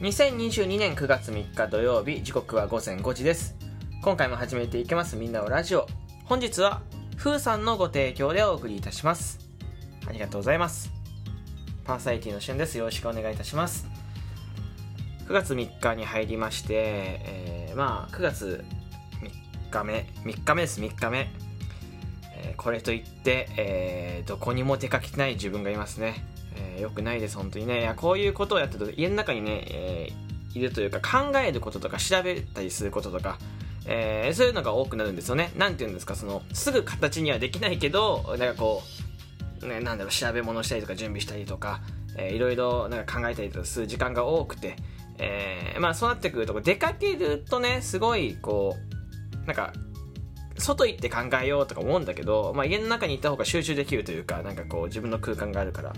2022年9月3日土曜日時刻は午前5時です。今回も始めていきますみんなのラジオ。本日はふーさんのご提供でお送りいたします。ありがとうございます。パーサイティのしゅんです。よろしくお願いいたします。9月3日に入りまして、えー、まあ9月3日目3日目です。3日目、えー、これといって、えー、どこにも出かけてない自分がいますね。えー、よくないです、本当にね。いや、こういうことをやってると、家の中にね、えー、いるというか、考えることとか、調べたりすることとか、えー、そういうのが多くなるんですよね。なんて言うんですか、その、すぐ形にはできないけど、なんかこう、ね、なんだろう、調べ物したりとか、準備したりとか、えー、いろいろなんか考えたりとかする時間が多くて、えー、まあそうなってくると、出かけるとね、すごい、こう、なんか、外行って考えようとか思うんだけど、まあ、家の中にいた方が集中できるというか、なんかこう自分の空間があるから、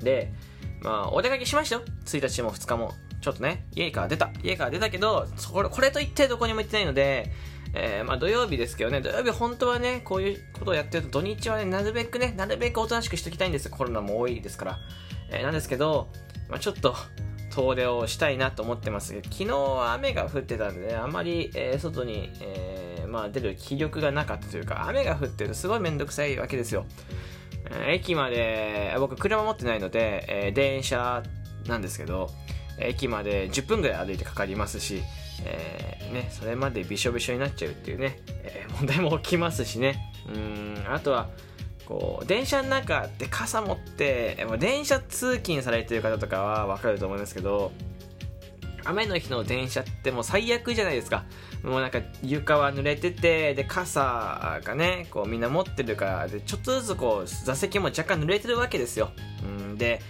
で、まあ、お出かけしましたよ。1日も2日も。ちょっとね、家から出た。家から出たけど、そここれといってどこにも行ってないので、えー、まあ土曜日ですけどね、土曜日本当はね、こういうことをやってると土日はね、なるべくね、なるべくおとなしくしておきたいんです。コロナも多いですから。えー、なんですけど、まあちょっと、遠出をしたいなと思ってますけど、昨日は雨が降ってたんでね、あまり、えー、外に、えー、まあ出る気力がなかったというか、雨が降ってるとすごいめんどくさいわけですよ。駅まで、僕車持ってないので、えー、電車なんですけど、駅まで10分ぐらい歩いてかかりますし、えー、ね、それまでびしょびしょになっちゃうっていうね、えー、問題も起きますしね。うん、あとは、こう、電車の中で傘持って、電車通勤されてる方とかはわかると思うんですけど、雨の日の電車ってもう最悪じゃないですか。もうなんか床は濡れてて、で、傘がね、こうみんな持ってるから、で、ちょっとずつこう座席も若干濡れてるわけですよ。うんで、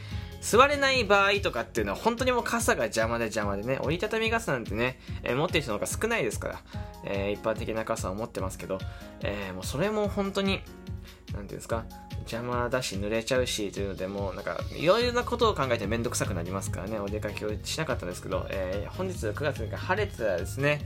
座れない場合とかっていうのは本当にもう傘が邪魔で邪魔でね、折りたたみ傘なんてね、えー、持ってる人の方が少ないですから、えー、一般的な傘を持ってますけど、えー、もうそれも本当に、なんていうんですか、邪魔だし濡れちゃうしというのでもうなんかいろいろなことを考えて面倒くさくなりますからね。お出かけをしなかったんですけど、えー、本日9月3日晴れてたらですね。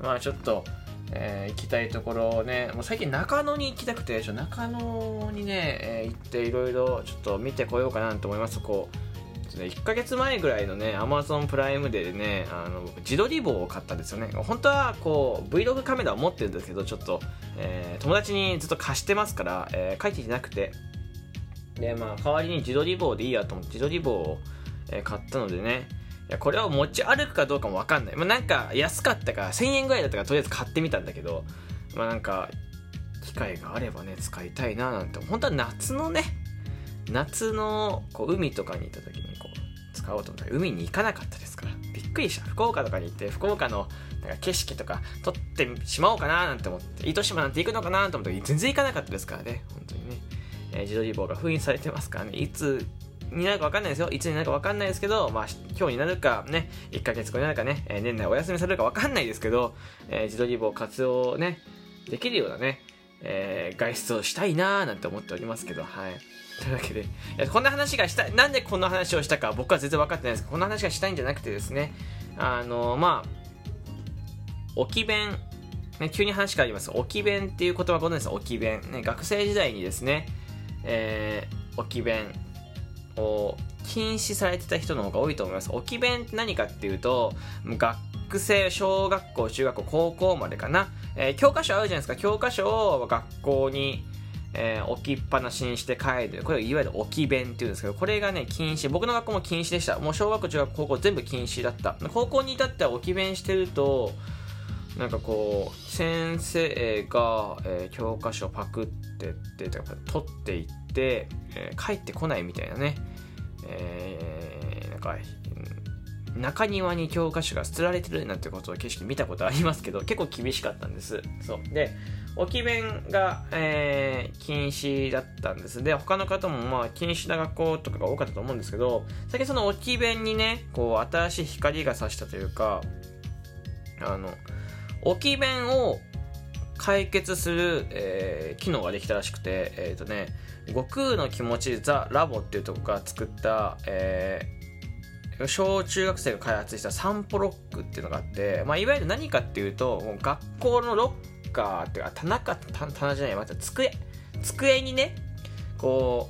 まあちょっと、えー、行きたいところをねもう最近中野に行きたくて中野にね、えー、行っていろいろちょっと見てこようかなと思います。こう1ヶ月前ぐらいのね、アマゾンプライムでね、あの、自撮り棒を買ったんですよね。本当は、こう、Vlog カメラを持ってるんですけど、ちょっと、えー、友達にずっと貸してますから、えー、書いていなくて、で、まあ、代わりに自撮り棒でいいやと思って、自撮り棒を、えー、買ったのでね、いや、これを持ち歩くかどうかもわかんない。まあ、なんか、安かったから1000円ぐらいだったから、とりあえず買ってみたんだけど、まあ、なんか、機会があればね、使いたいななんて、本当は夏のね、夏のこう海とかに行った時にこう使おうと思ったら海に行かなかったですから。びっくりした。福岡とかに行って福岡のなんか景色とか撮ってしまおうかななんて思って糸島なんて行くのかなと思った時全然行かなかったですからね。本当にね、えー、自撮り棒が封印されてますからね。いつになるか分かんないですよ。いつになるか分かんないですけど、まあ、今日になるか、ね、1ヶ月後になるかね、えー、年内お休みされるか分かんないですけど、えー、自撮り棒活用ね、できるようなね、えー、外出をしたいなーなんて思っておりますけど、はい。というわけで、いやこんな話がしたい、なんでこんな話をしたか僕は全然分かってないですこんな話がしたいんじゃなくてですね、あの、まあ、置き弁、ね、急に話変わります。置き弁っていう言葉ご存知ですか置き弁。ね、学生時代にですね、えー、置き弁を禁止されてた人の方が多いと思います。置き弁って何かっていうと、学生、小学校、中学校、高校までかな。えー、教科書あるじゃないですか。教科書を学校にえー、置きっぱなしにして帰る。これいわゆる置き弁っていうんですけど、これがね、禁止。僕の学校も禁止でした。もう小学校、中学校、高校全部禁止だった。高校に至っては置き弁してると、なんかこう、先生が、えー、教科書パクってって、取っていって、えー、帰ってこないみたいなね。えー、なんか、中庭に教科書が捨てられてるなんてことを景色見たことありますけど、結構厳しかったんです。そう。で、置き弁が、えー、禁止だったんです。で、他の方もまあ禁止な学校とかが多かったと思うんですけど、最近その置き弁にね、こう新しい光が差したというか、あの、置き弁を解決する、えー、機能ができたらしくて、えっ、ー、とね、悟空の気持ちザ・ラボっていうとこが作った、えー、小中学生が開発したサンポロックっていうのがあって、まあ、いわゆる何かっていうと、もう学校のロッカーっていうか、棚か、棚じゃない、また机。机にね、こ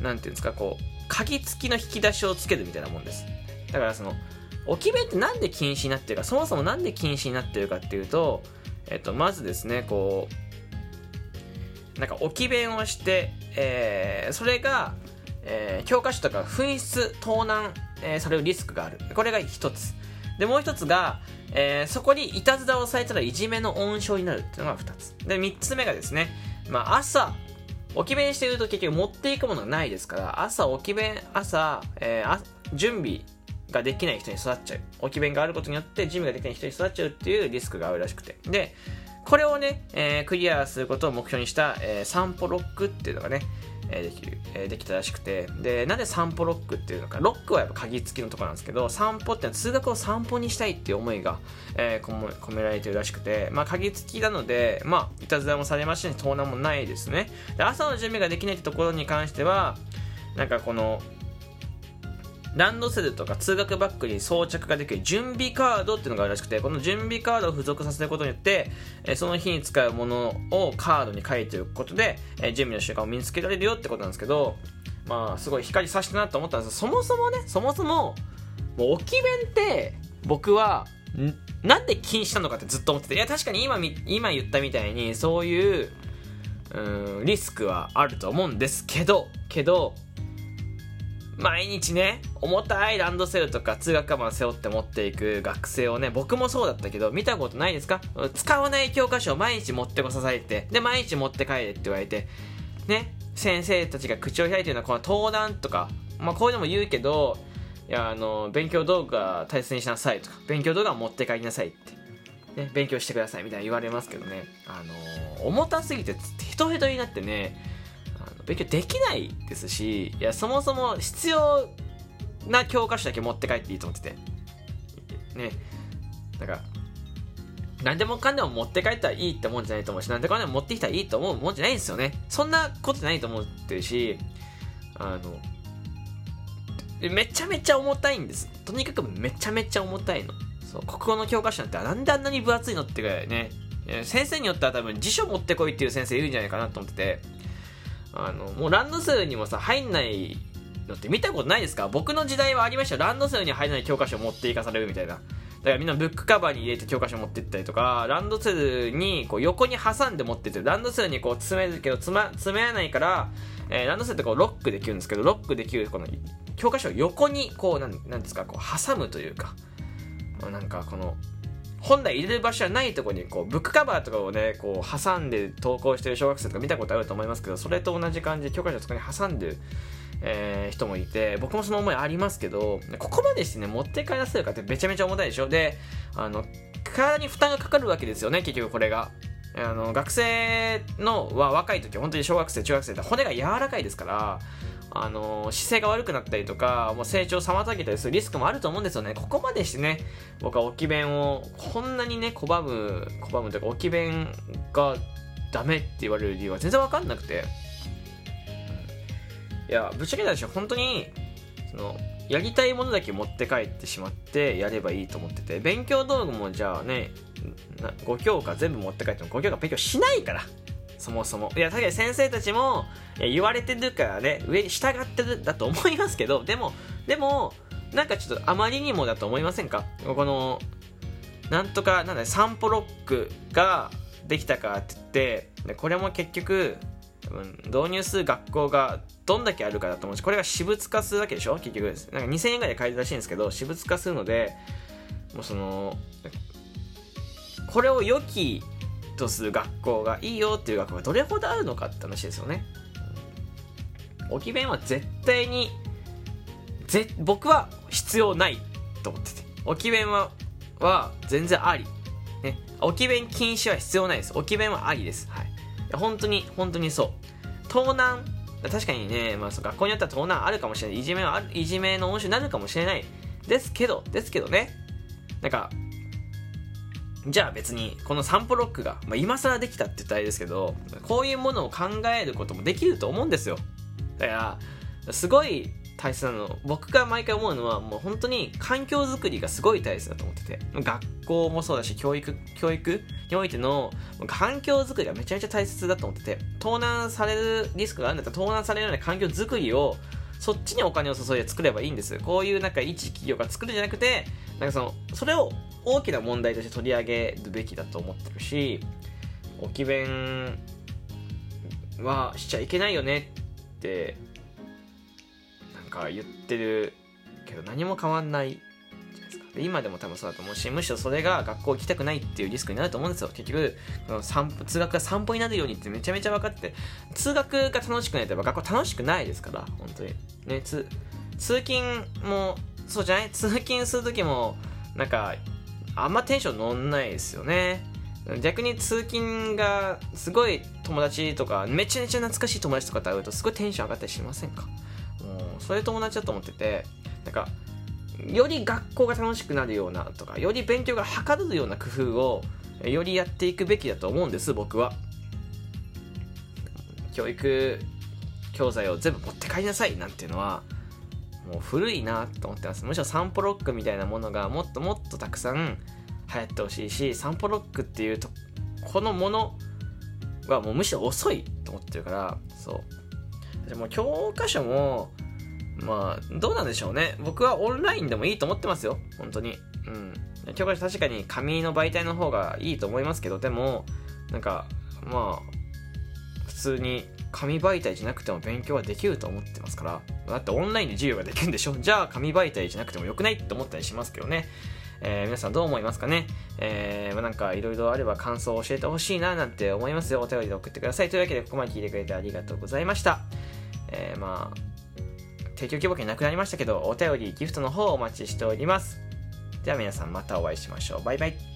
う、なんていうんですか、こう、鍵付きの引き出しをつけるみたいなもんです。だからその、置き弁ってなんで禁止になってるかそもそもなんで禁止になってるかっていうと、えっと、まずですねこうなんか置き弁をして、えー、それが、えー、教科書とか紛失盗難、えー、されるリスクがある。これが一つ。でもう一つが、えー、そこにいたずらをされたらいじめの温床になるっていうのが二つ。で三つ目がですね、まあ、朝置き弁してると結局持っていくものがないですから朝置き弁朝、えー、準備ができない人に育っちゃう。置き弁があることによって準備ができない人に育っちゃうっていうリスクがあるらしくて。でこれをね、えー、クリアすることを目標にした、えー、散歩ロックっていうのがね、え、できる、え、できたらしくて。でなんで散歩ロックっていうのか。ロックはやっぱ鍵付きのとこなんですけど散歩ってのは通学を散歩にしたいっていう思いが、えー、込められてるらしくて。まあ鍵付きなのでまあいたずらもされましたし盗難もないですね。で朝の準備ができないってところに関してはなんかこのランドセルとか通学バッグに装着ができる準備カードっていうのがあるらしくて、この準備カードを付属させることによって、えその日に使うものをカードに書いておくことで、え準備の習慣を身につけられるよってことなんですけど、まあ、すごい光さしたなと思ったんです。そもそもね、そもそも、もう置き弁って、僕は、なんで禁止なのかってずっと思ってて、いや、確かに今、今言ったみたいに、そういう、うん、リスクはあると思うんですけど、けど、毎日ね、重たいランドセルとか通学カバン背負って持っていく学生をね、僕もそうだったけど、見たことないですか？使わない教科書を毎日持ってこさされて、で、毎日持って帰れって言われて、ね、先生たちが口を開いてるのはこの登壇とか、まあこういうのも言うけど、いや、あの、勉強道具は大切にしなさいとか、勉強道具は持って帰りなさいって、ね、勉強してくださいみたいな言われますけどね、あの、重たすぎてヘトヘトになってね、勉強できないですしいやそもそも必要な教科書だけ持って帰っていいと思ってて。ね。だから何でもかんでも持って帰ったらいいってもんじゃないと思うし何でもかんでも持ってきたらいいと思うもんじゃないんですよね。そんなことないと思ってるしあのめちゃめちゃ重たいんです。とにかくめちゃめちゃ重たいの。そう国語の教科書なんてなんであんなに分厚いのってぐらいね。先生によっては多分辞書持ってこいっていう先生いるんじゃないかなと思ってて。あの、もうランドセルにもさ、入んないのって見たことないですか？僕の時代はありましたよ。ランドセルに入らない教科書を持っていかされるみたいな。だからみんなブックカバーに入れて教科書持ってったりとか、ランドセルにこう横に挟んで持ってって、ランドセルにこう詰めるけど詰ま、詰めないから、えー、ランドセルってこうロックできるんですけど、ロックできるこの教科書を横にこう、なんなんですか、こう挟むというか、なんかこの、本来入れる場所はないところにこうブックカバーとかをねこう挟んで投稿してる小学生とか見たことあると思いますけどそれと同じ感じで教科書そこに挟んでる、えー、人もいて僕もその思いありますけどここまでしてね持って帰らせるかってめちゃめちゃ重たいでしょ？であの体に負担がかかるわけですよね結局これが。あの学生のは若い時本当に小学生中学生って骨が柔らかいですからあの姿勢が悪くなったりとかもう成長を妨げたりするリスクもあると思うんですよね。ここまでしてね僕は置き弁をこんなにね拒む拒むというか置き弁がダメって言われる理由は全然分かんなくて。いやぶっちゃけた話本当にそのやりたいものだけ持って帰ってしまってやればいいと思ってて勉強道具もじゃあね5教科全部持って帰っても5教科勉強しないから。そもそも。いや、確かに先生たちも、言われてるからね、上従ってるだと思いますけど、でも、でも、なんかちょっとあまりにもだと思いませんか？この、なんとか、なんだ、散歩ロックができたかって言って、でこれも結局、導入する学校がどんだけあるかだと思うし、これが私物化するわけでしょ？結局。なんか2000円ぐらいで買えるらしいんですけど、私物化するので、もうその、これを良きとする学校がいいよっていう学校がどれほどあるのかって話ですよね。置き弁は絶対にぜ僕は必要ないと思ってて。置き弁はは全然あり、ね、置き弁禁止は必要ないです。置き弁はありです、はい、本当に本当にそう。盗難。確かにね、まあ、学校によっては盗難あるかもしれない。いじめはあるいじめの温床になるかもしれない。ですけどですけどね。なんかじゃあ別にこの散歩ロックが、まあ、今更できたって言ったらあれですけどこういうものを考えることもできると思うんですよ。だからすごい大切なの僕が毎回思うのはもう本当に環境づくりがすごい大切だと思ってて学校もそうだし教育教育においての環境づくりがめちゃめちゃ大切だと思ってて盗難されるリスクがあるんだったら盗難されるような環境づくりをそっちにお金を注いで作ればいいんです。こういうなんか一企業が作るんじゃなくてなんかそのそれを大きな問題として取り上げるべきだと思ってるし置き弁はしちゃいけないよねってなんか言ってるけど何も変わんないじゃないですか。で今でも多分そうだと思うしむしろそれが学校行きたくないっていうリスクになると思うんですよ。結局この散歩通学が散歩になるようにってめちゃめちゃ分かって通学が楽しくないと学校楽しくないですから本当に。ね通通勤もそうじゃない？通勤する時もなんかあんまテンション乗んないですよね。逆に通勤がすごい友達とかめちゃめちゃ懐かしい友達とかと会うとすごいテンション上がったりしませんか？もうそういう友達だと思っててなんかより学校が楽しくなるようなとかより勉強がはかどるような工夫をよりやっていくべきだと思うんです僕は。教育教材を全部持って帰りなさいなんていうのはもう古いなと思ってます。むしろサンポロックみたいなものがもっともっとたくさん流行ってほしいしサンポロックっていうとこのものはもうむしろ遅いと思ってるからそう。でも教科書もまあどうなんでしょうね。僕はオンラインでもいいと思ってますよ。本当に。うん。教科書確かに紙の媒体の方がいいと思いますけどでもなんかまあ普通に紙媒体じゃなくても勉強はできると思ってますからだってオンラインで授業ができるんでしょじゃあ紙媒体じゃなくてもよくないって思ったりしますけどねえー、皆さんどう思いますかねえー、まあ、なんかいろいろあれば感想を教えてほしいななんて思いますよ。お便りで送ってください。というわけでここまで聞いてくれてありがとうございました。えー、まあ、提供希望券なくなりましたけど、お便り、ギフトの方お待ちしております。では皆さんまたお会いしましょう。バイバイ。